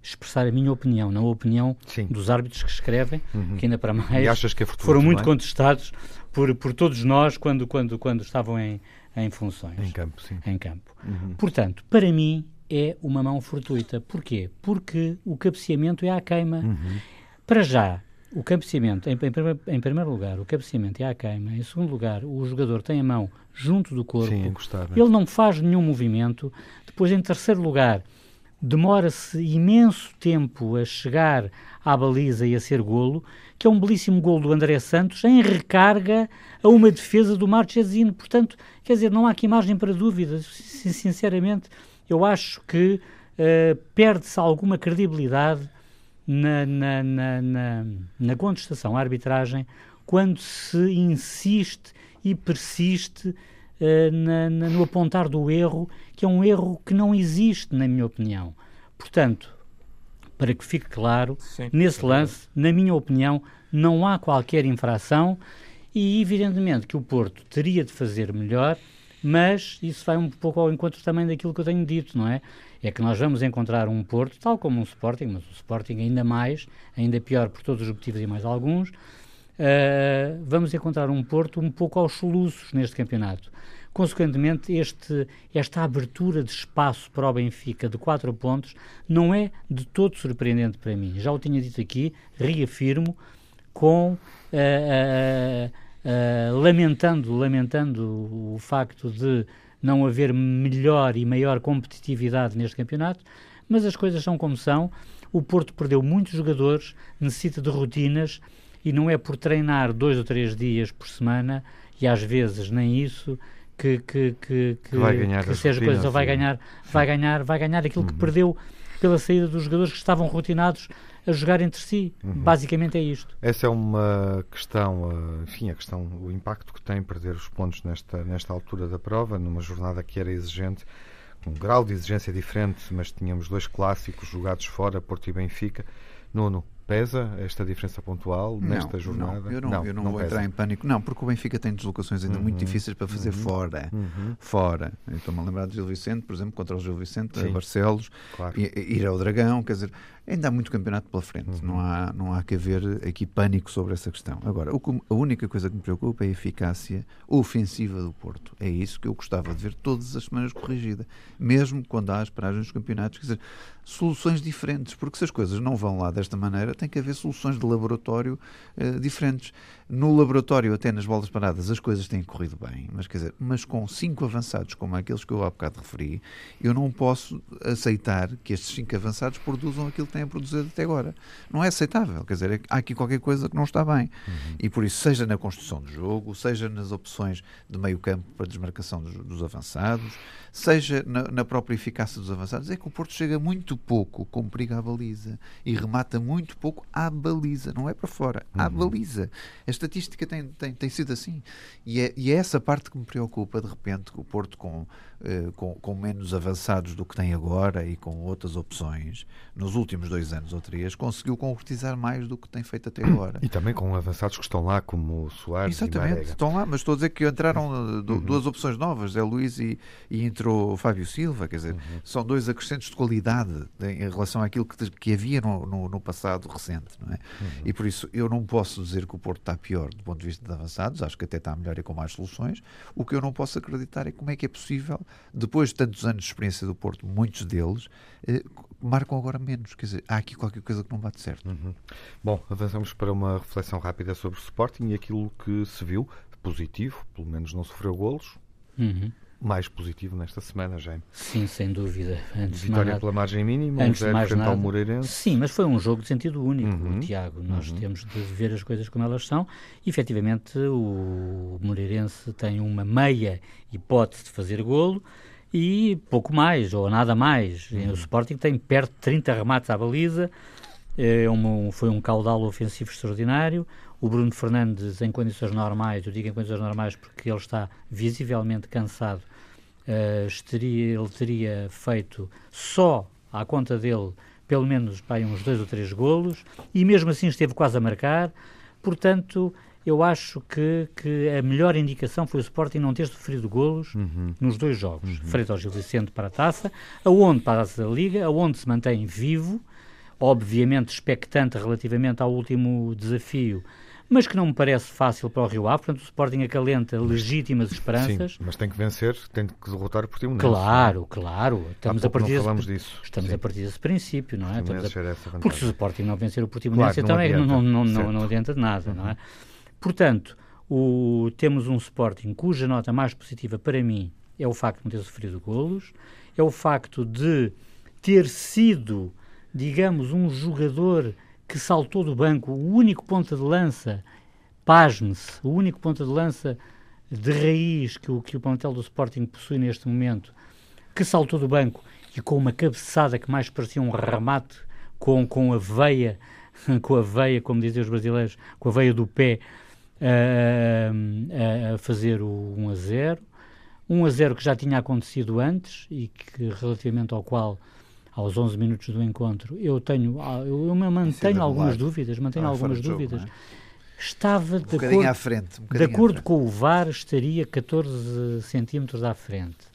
expressar a minha opinião, não a opinião Sim. dos árbitros que escrevem, uhum. que ainda para mais é foram muito é? contestados por, por todos nós quando, quando, quando estavam em, em funções. Em campo, sim. Em campo. Uhum. Portanto, para mim é uma mão fortuita. Porquê? Porque o cabeceamento é à queima. Uhum. Para já, o cabeceamento, em, em, em, primeiro lugar, o cabeceamento é à queima. Em segundo lugar, o jogador tem a mão junto do corpo. Sim, encostar, Ele não faz nenhum movimento. Depois, em terceiro lugar, demora-se imenso tempo a chegar à baliza e a ser golo, que é um belíssimo golo do André Santos, em recarga a uma defesa do Marchesino. Portanto, quer dizer, não há aqui margem para dúvidas. Sinceramente, eu acho que uh, perde-se alguma credibilidade na, na, na, na, na contestação à arbitragem quando se insiste e persiste uh, na, na, no apontar do erro, que é um erro que não existe, na minha opinião. Portanto, para que fique claro, Sim. nesse lance, na minha opinião, não há qualquer infração e, evidentemente, que o Porto teria de fazer melhor, mas isso vai um pouco ao encontro também daquilo que eu tenho dito, não é? É que nós vamos encontrar um Porto, tal como um Sporting, mas o Sporting ainda mais, ainda pior por todos os motivos e mais alguns, uh, vamos encontrar um Porto um pouco aos soluços neste campeonato. Consequentemente, este, esta abertura de espaço para o Benfica de quatro pontos não é de todo surpreendente para mim. Já o tinha dito aqui, reafirmo, com uh, uh, lamentando, lamentando o facto de não haver melhor e maior competitividade neste campeonato, mas as coisas são como são. O Porto perdeu muitos jogadores, necessita de rotinas e não é por treinar dois ou três dias por semana e às vezes nem isso que, que, que, que, vai ganhar que seja coisa, vai ganhar, vai ganhar, vai ganhar aquilo uhum. que perdeu pela saída dos jogadores que estavam rotinados a jogar entre si. Uhum. Basicamente é isto. Essa é uma questão, eh, enfim, a questão, o impacto que tem perder os pontos nesta, nesta altura da prova, numa jornada que era exigente, com um grau de exigência diferente, mas tínhamos dois clássicos jogados fora, Porto e Benfica. Nuno, Pesa esta diferença pontual não, nesta jornada? Não, eu não, não eu não, não vou pesa. entrar em pânico. Não, porque o Benfica tem deslocações ainda uhum, muito difíceis para fazer uhum, uhum. fora. Uhum. Fora. Estou-me a lembrar de Gil Vicente, por exemplo, contra o Gil Vicente, Sim, Barcelos, claro. ir ao Dragão, quer dizer, Ainda há muito campeonato pela frente, uhum. não, há, não há que haver aqui pânico sobre essa questão. Agora, o, a única coisa que me preocupa é a eficácia ofensiva do Porto. É isso que eu gostava de ver todas as semanas corrigida, mesmo quando há as paragens dos campeonatos. Quer dizer, soluções diferentes, porque se as coisas não vão lá desta maneira, tem que haver soluções de laboratório uh, diferentes. No laboratório, até nas bolas paradas, as coisas têm corrido bem, mas quer dizer, mas com cinco avançados como aqueles que eu há bocado referi, eu não posso aceitar que estes cinco avançados produzam aquilo que têm produzido até agora. Não é aceitável, quer dizer, há aqui qualquer coisa que não está bem. Uhum. E por isso, seja na construção do jogo, seja nas opções de meio campo para desmarcação dos, dos avançados, seja na, na, própria eficácia dos avançados, é que o Porto chega muito pouco com perigo à baliza e remata muito pouco à baliza, não é para fora, à uhum. baliza. A estatística tem, tem, tem sido assim. E é, e é essa parte que me preocupa, de repente, o Porto com com, com, menos avançados do que tem agora e com outras opções, nos últimos dois anos ou três, conseguiu concretizar mais do que tem feito até agora. E também com avançados que estão lá, como o Soares Exatamente, estão lá, mas estou a dizer que entraram eh, do, uhum. duas opções novas, é Luís e, e entrou Fábio Silva, quer dizer, uhum. são dois acrescentos de qualidade em relação àquilo que, que havia no, no, no passado recente, não é? Uhum. E por isso eu não posso dizer que o Porto está pior do ponto de vista de avançados, acho que até está melhor e com mais soluções. O que eu não posso acreditar é como é que é possível depois de tantos anos de experiência do Porto, muitos deles, eh, marcam agora menos. Quer dizer, há aqui qualquer coisa que não bate certo. Uhum. Bom, avançamos para uma reflexão rápida sobre o Sporting e aquilo que se viu positivo, pelo menos não sofreu golos. Uhum mais positivo nesta semana, Jaime. Sim, sem dúvida. Antes Vitória pela margem mínima, antes um frente ao Moreirense. Sim, mas foi um jogo de sentido único, uhum. Tiago. Nós uhum. temos de ver as coisas como elas são. E, efetivamente, o Moreirense tem uma meia hipótese de fazer golo e pouco mais, ou nada mais. Uhum. O Sporting tem perto de 30 remates à baliza, é foi um caudal ofensivo extraordinário. O Bruno Fernandes, em condições normais, eu digo em condições normais porque ele está visivelmente cansado, uh, estaria, ele teria feito só à conta dele pelo menos uns dois ou três golos e mesmo assim esteve quase a marcar. Portanto, eu acho que, que a melhor indicação foi o Sporting não ter sofrido golos uhum. nos dois jogos, uhum. frente ao Gil Vicente para a taça, aonde para a taça da Liga, aonde se mantém vivo, obviamente expectante relativamente ao último desafio mas que não me parece fácil para o Rio Ave. Portanto, o Sporting acalenta legítimas esperanças. Sim, mas tem que vencer, tem que derrotar o Portimonense. Claro, claro. Estamos a partir não falamos desse, disso. Estamos Sim. a partir desse princípio, não é? A... Porque se o Sporting não vencer o Portimonense, claro, então não, não, não, não, não adianta de nada, não é? Portanto, o, temos um Sporting cuja nota mais positiva para mim é o facto de não ter sofrido golos, é o facto de ter sido, digamos, um jogador que saltou do banco, o único ponta de lança, pasme-se, o único ponta de lança de raiz que o, que o plantel do Sporting possui neste momento, que saltou do banco e com uma cabeçada que mais parecia um remate com, com a veia, (laughs) com a veia, como dizem os brasileiros, com a veia do pé, a, a fazer o 1 a 0. 1 a 0 que já tinha acontecido antes e que relativamente ao qual aos 11 minutos do encontro, eu tenho, ah, eu, mantenho algumas dúvidas, mantenho ah, algumas dúvidas. Jogo, é? Estava um de acordo, à frente, um de acordo com o VAR, estaria 14 centímetros à frente.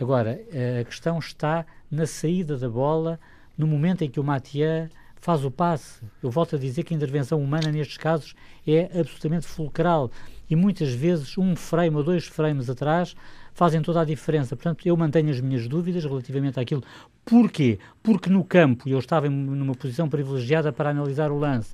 Agora, a questão está na saída da bola, no momento em que o Matia faz o passe. Eu volto a dizer que a intervenção humana nestes casos é absolutamente fulcral e muitas vezes um frame ou dois frames atrás fazem toda a diferença. Portanto, eu mantenho as minhas dúvidas relativamente àquilo. Porquê? Porque no campo, eu estava numa posição privilegiada para analisar o lance,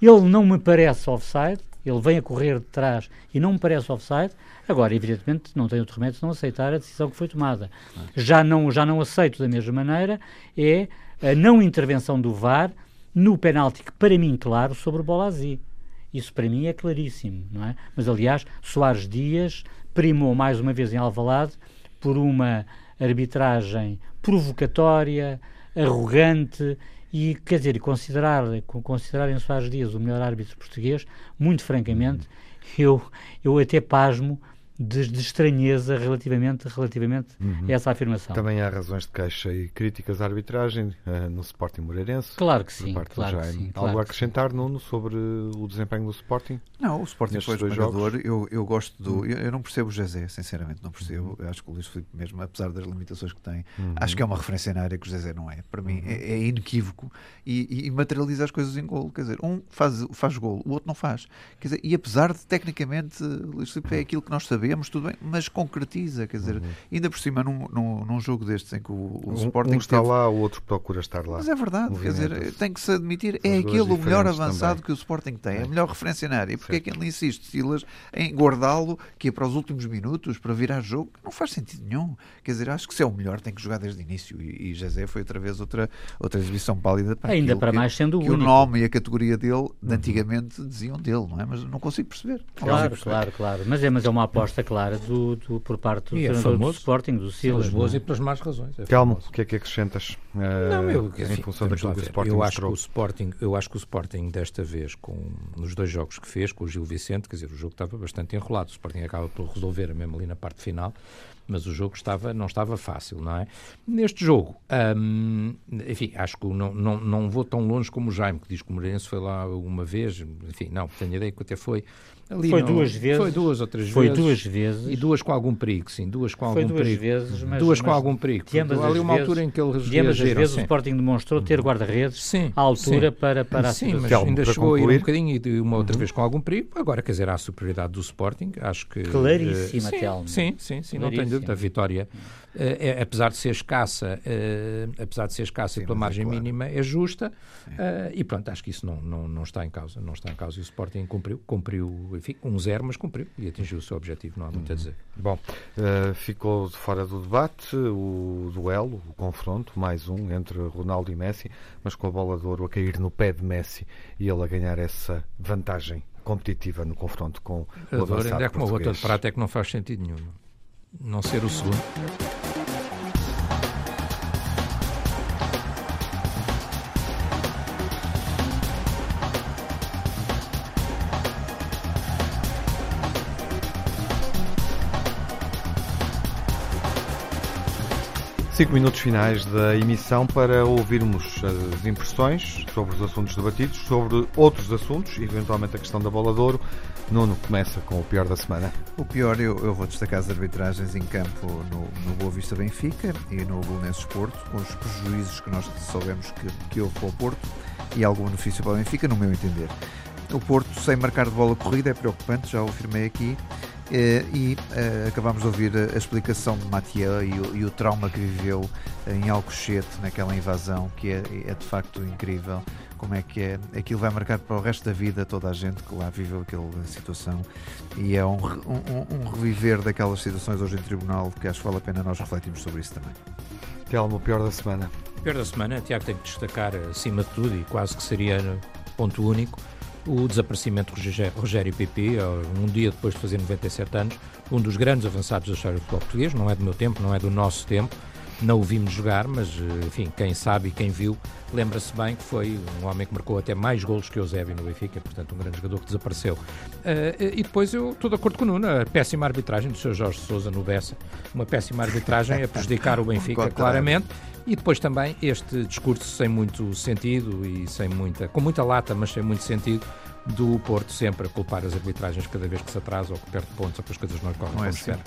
ele não me parece offside, ele vem a correr de trás e não me parece offside. Agora, evidentemente, não tenho outro remédio não aceitar a decisão que foi tomada. Já não, já não aceito da mesma maneira é a não intervenção do VAR no penalti, que para mim, claro, sobre o Bolazzi. Isso para mim é claríssimo, não é? Mas, aliás, Soares Dias primou mais uma vez em Alvalade por uma arbitragem provocatória, arrogante e, quer dizer, considerar, considerar em Soares Dias o melhor árbitro português, muito francamente, eu, eu até pasmo de, de estranheza relativamente, relativamente uhum. a essa afirmação. Também há razões de queixa e críticas à arbitragem uh, no Sporting Moreirense. Claro que sim. Claro que sim claro Algo a acrescentar, Nuno, sobre o desempenho do Sporting? Não, o Sporting foi esmagador. Eu, eu gosto do. Uhum. Eu, eu, não percebo o José, sinceramente, não percebo. Eu acho que o Luís Filipe, mesmo, apesar das limitações que tem, uhum. acho que é uma referência na área que o José não é. Para mim, uhum. é, é, inequívoco e, e, materializa as coisas em gol. Quer dizer, um faz, faz gol, o outro não faz. Quer dizer, e apesar de, tecnicamente, Luís Filipe é aquilo que nós sabemos, tudo bem, mas concretiza, quer dizer, uhum. ainda por cima num, num, num, jogo destes em que o, o Sporting um está teve... lá, o outro procura estar lá. Mas é verdade, quer dizer, tem que se admitir, é aquele o melhor avançado também. que o Sporting tem, é a melhor referência na área. Porque é que ele insiste, Silas, em guardá-lo, que é para os últimos minutos, para virar jogo? Não faz sentido nenhum. Quer dizer, acho que se é o melhor, tem que jogar desde o início. E, e José foi outra vez outra, outra exibição pálida para Ainda para que, mais sendo que o, o nome e a categoria dele, de antigamente, diziam dele, não é? Mas não consigo perceber. Claro, perceber. claro, claro. Mas é, mas é uma aposta clara do, do por parte do, é do Sporting, do Silas. Pelas boas é? e pelas más razões. É Calma, o que é que acrescentas uh, não, eu, em enfim, função daquilo que o Sporting eu acho que o Sporting Eu acho que o Sporting, desta vez, com, nos dois jogos que fez, com o Gil Vicente, quer dizer, o jogo estava bastante enrolado. O Sporting acaba por resolver mesmo ali na parte final mas o jogo estava, não estava fácil, não é? Neste jogo, hum, enfim, acho que não, não, não vou tão longe como o Jaime, que diz que o Moreirense foi lá uma vez, enfim, não, tenho a ideia que até foi Ali foi não, duas vezes. Foi duas ou três foi vezes. Foi duas vezes. E duas com algum perigo, sim. Duas com foi algum duas perigo. vezes, mas, duas mas, com algum perigo. De ambas ali uma vezes, altura em que eles De ambas as vezes sim. o Sporting demonstrou ter guarda-redes à altura sim. para, para a Sim, mas ainda chegou a ir um bocadinho e de uma outra uhum. vez com algum perigo. Agora, quer dizer, há a superioridade do Sporting. Acho que... Claríssima, uh, Telmo. Sim, sim, sim, não tenho dúvida. A vitória... Uh, é, apesar de ser escassa, uh, apesar de ser escassa Sim, pela margem é claro. mínima, é justa. Uh, e pronto, acho que isso não, não, não está em causa. Não está em causa. E o Sporting cumpriu, cumpriu, enfim, um zero, mas cumpriu e atingiu o seu objetivo. Não há muito a dizer. Bom, ficou fora do debate o duelo, o confronto, mais um entre Ronaldo e Messi, mas com a bola de ouro a cair no pé de Messi e ele a ganhar essa vantagem competitiva no confronto com o avançado Ainda é como a outra de prata é que não faz sentido nenhum. Não ser o segundo. Cinco minutos finais da emissão para ouvirmos as impressões sobre os assuntos debatidos, sobre outros assuntos, eventualmente a questão da bola de ouro. Nuno começa com o pior da semana. O pior, eu, eu vou destacar as arbitragens em campo no, no Boa Vista Benfica e no Bolonenses Porto, com os prejuízos que nós soubemos que, que houve para o Porto e algum benefício para o Benfica, no meu entender. O Porto, sem marcar de bola corrida, é preocupante, já o afirmei aqui. Eh, e uh, acabamos de ouvir a, explicação de Mathieu e o, e o, trauma que viveu em Alcochete naquela invasão, que é, é, de facto incrível. Como é que é? Aquilo vai marcar para o resto da vida toda a gente que lá viveu aquela situação e é um, um, um reviver daquelas situações hoje em tribunal que acho que vale a pena nós refletirmos sobre isso também. Telmo, o pior da semana. O pior da semana, Tiago, tem que destacar acima de tudo e quase que seria ponto único o desaparecimento de Rogério Pipi, um dia depois de fazer 97 anos, um dos grandes avançados da história do futebol português, não é do meu tempo, não é do nosso tempo, não o vimos jogar, mas enfim, quem sabe e quem viu lembra-se bem que foi um homem que marcou até mais golos que o Eusébio no Benfica, portanto um grande jogador que desapareceu. Uh, e depois eu estou de acordo com o Nuno, a péssima arbitragem do Sr. Jorge Sousa no Bessa, uma péssima arbitragem a prejudicar o Benfica claramente. E depois também este discurso sem muito sentido e sem muita, com muita lata, mas sem muito sentido, do Porto sempre a culpar as arbitragens cada vez que se atrasa ou que perde pontos ou que as coisas não correm como é Já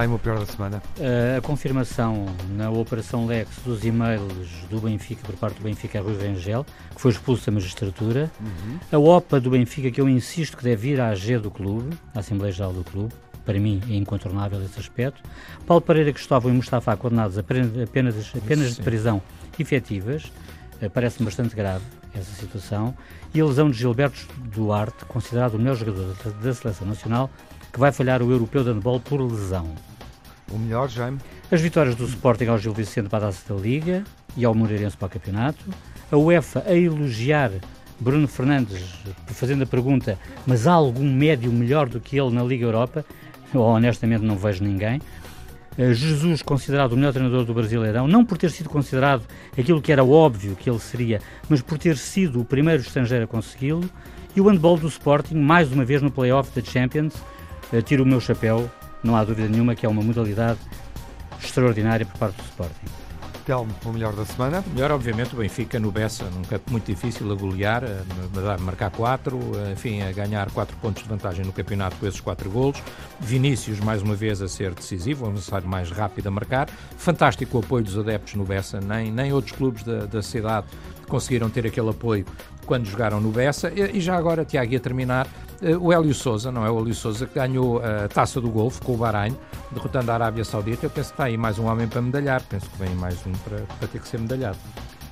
é o pior da semana. Uh, a confirmação na Operação Lex dos e-mails do Benfica por parte do Benfica a Rui Rangel, que foi expulso da magistratura. Uhum. A OPA do Benfica, que eu insisto que deve ir à AG do clube, à Assembleia Geral do clube para mim é incontornável esse aspecto. Paulo Pereira Cristóvão e Mustafa condenados a penas, apenas de prisão efetivas, eh, parece-me bastante grave essa situação. E a lesão de Gilberto Duarte, considerado o melhor jogador da Seleção Nacional, que vai falhar o Europeu de Handball por lesão. O melhor, Jaime? As vitórias do Sporting ao Gil Vicente para a Taça da Liga e ao Moreirense para o campeonato. A UEFA a elogiar Bruno Fernandes, fazendo a pergunta, mas há algum médio melhor do que ele na Liga Europa? Eu honestamente não vejo ninguém. Uh, Jesus, considerado o melhor treinador do Brasileirão, não por ter sido considerado aquilo que era óbvio que ele seria, mas por ter sido o primeiro estrangeiro a consegui-lo. E o handball do Sporting, mais uma vez no play-off da Champions, tiro o meu chapéu, não há dúvida nenhuma que é uma modalidade extraordinária por parte do Sporting. Telmo, o melhor da semana? Melhor, obviamente, o Benfica no Bessa, num campo muito difícil a golear, a marcar 4, enfim, a ganhar 4 pontos de vantagem no campeonato com esses 4 golos. Vinícius, mais uma vez, a ser decisivo, um avançado mais rápido a marcar. Fantástico o apoio dos adeptos no Bessa, nem, nem outros clubes da, da cidade conseguiram ter aquele apoio quando jogaram no Bessa. E, e já agora, Tiago, ia terminar, uh, o Hélio Souza, não é? O Hélio Souza que ganhou a taça do Golfo com o Bahrein, derrotando a Arábia Saudita. Eu penso que está aí mais um homem para medalhar. Penso que vem mais um para, para ter que ser medalhado.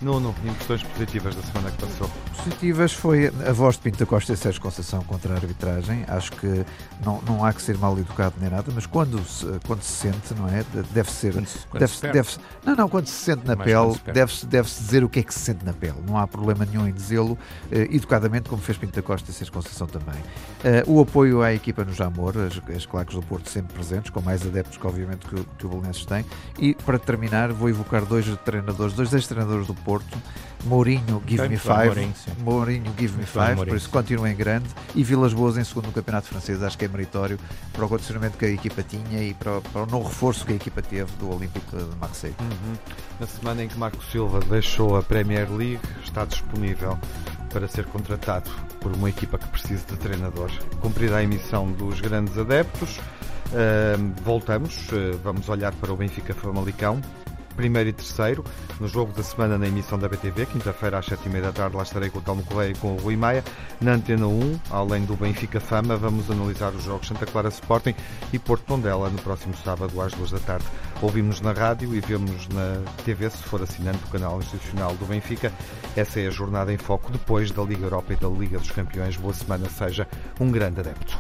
Nuno, impressões positivas da semana que passou? Positivas foi a voz de Pinto Costa e Sérgio Conceição contra a arbitragem. Acho que não, não há que ser mal educado nem nada, mas quando se, quando se sente, não é? Deve ser. Quando, quando deve, se deve, não, não, quando se sente na pele, deve-se deve -se dizer o que é que se sente na pele. Não há problema nenhum em dizê-lo eh, educadamente, como fez Pinto Costa e Sérgio Conceição também. Eh, o apoio à equipa no Jamor, as, as claques do Porto sempre presentes, com mais adeptos que, obviamente, que, que o Belenenses tem. E para terminar, vou evocar dois treinadores, dois ex-treinadores do Porto Porto. Mourinho, Give Me Five. Mourinho, Mourinho, Give Me Five, por isso continua em grande. E Vilas Boas em segundo no Campeonato Francês, acho que é meritório para o condicionamento que a equipa tinha e para, para o novo reforço que a equipa teve do Olímpico de Marseille. Uhum. Na semana em que Marco Silva deixou a Premier League, está disponível para ser contratado por uma equipa que precisa de treinador. Cumprida a emissão dos grandes adeptos, uh, voltamos, uh, vamos olhar para o Benfica Famalicão, primeiro e terceiro, no jogo da semana na emissão da BTV, quinta-feira às sete e meia da tarde, lá estarei com o Telmo Correia e com o Rui Maia. Na Antena 1, além do Benfica Fama, vamos analisar os jogos Santa Clara Sporting e Porto Tondela no próximo sábado às duas da tarde. Ouvimos na rádio e vemos na TV, se for assinante do canal institucional do Benfica. Essa é a jornada em foco depois da Liga Europa e da Liga dos Campeões. Boa semana, seja um grande adepto.